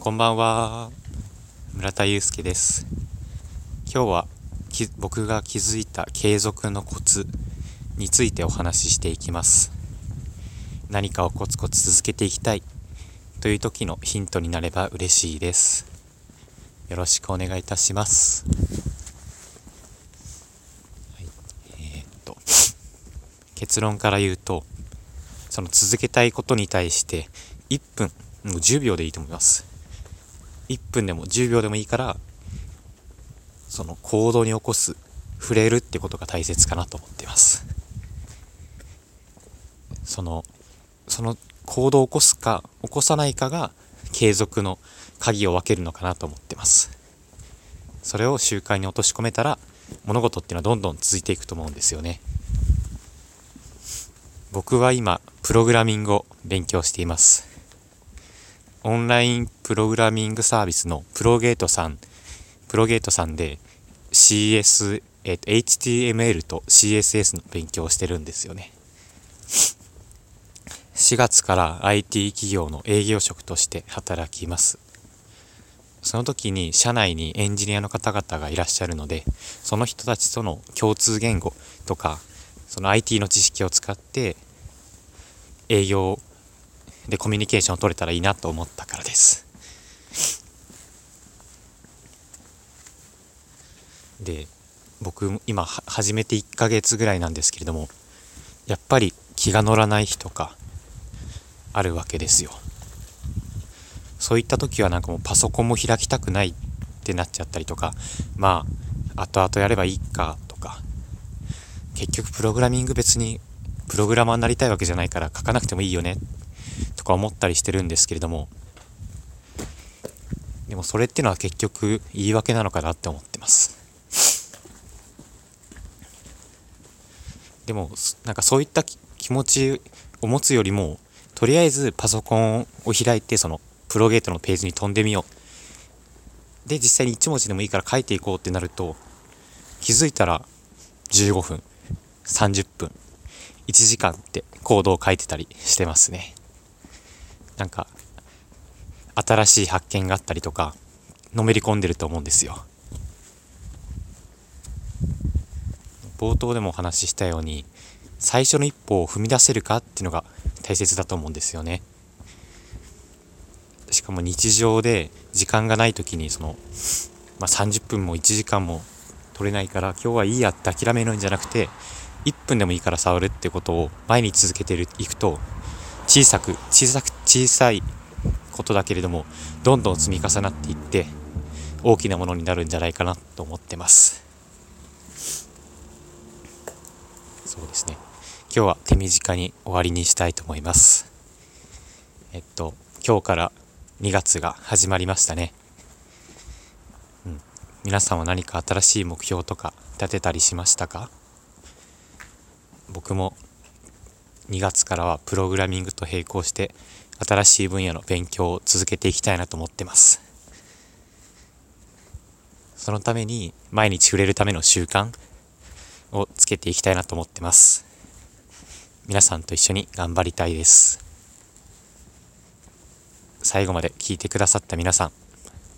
こんばんは。村田祐介です。今日は僕が気づいた継続のコツについてお話ししていきます。何かをコツコツ続けていきたい。という時のヒントになれば嬉しいです。よろしくお願いいたします、はい、えー、っと結論から言うとその続けたいことに対して1分もう10秒でいいと思います。1分でも10秒でもいいからその行動に起こす触れるってことが大切かなと思っています。そのその行動を起こすか起こさないかが継続の鍵を分けるのかなと思ってます。それを習慣に落とし込めたら物事っていうのはどんどん続いていくと思うんですよね。僕は今プログラミングを勉強しています。オンラインプログラミングサービスのプロゲートさん、プロゲートさんで CS、えっ、と、HTML と CSS の勉強をしてるんですよね。4月から IT 企業の営業職として働きます。その時に社内にエンジニアの方々がいらっしゃるので、その人たちとの共通言語とか、その IT の知識を使って営業でコミュニケーションを取れたらいいなと思ったからです。で僕今始めて1ヶ月ぐらいなんですけれどもやっぱり気が乗らない日とかあるわけですよ。そういった時はなんかもうパソコンも開きたくないってなっちゃったりとかまあ後々やればいいかとか結局プログラミング別にプログラマーになりたいわけじゃないから書かなくてもいいよねか思ったりしてるんですけれどもでもそれってのは結局言い訳なのかなって思ってます。でもなんかそういった気持ちを持つよりもとりあえずパソコンを開いてそのプロゲートのページに飛んでみよう。で実際に1文字でもいいから書いていこうってなると気づいたら15分30分1時間ってコードを書いてたりしてますね。なんか新しい発見があったりとかのめり込んでると思うんですよ。冒頭でもお話ししたように最初の一歩を踏み出せるかっていうのが大切だと思うんですよね。しかも日常で時間がない時にその、まあ、30分も1時間も取れないから今日はいいやって諦めるんじゃなくて1分でもいいから触るってことを毎日続けていくと小さく小さく小さいことだけれどもどんどん積み重なっていって大きなものになるんじゃないかなと思ってます。そうですね。今日は手短に終わりにしたいと思います。えっと今日から2月が始まりましたね。うん。皆さんは何か新しい目標とか立てたりしましたか？僕も2月からはプログラミングと並行して新しい分野の勉強を続けていきたいなと思ってます。そのために毎日触れるための習慣をつけていきたいなと思ってます。皆さんと一緒に頑張りたいです。最後まで聞いてくださった皆さん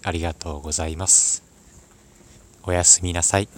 ありがとうございます。おやすみなさい。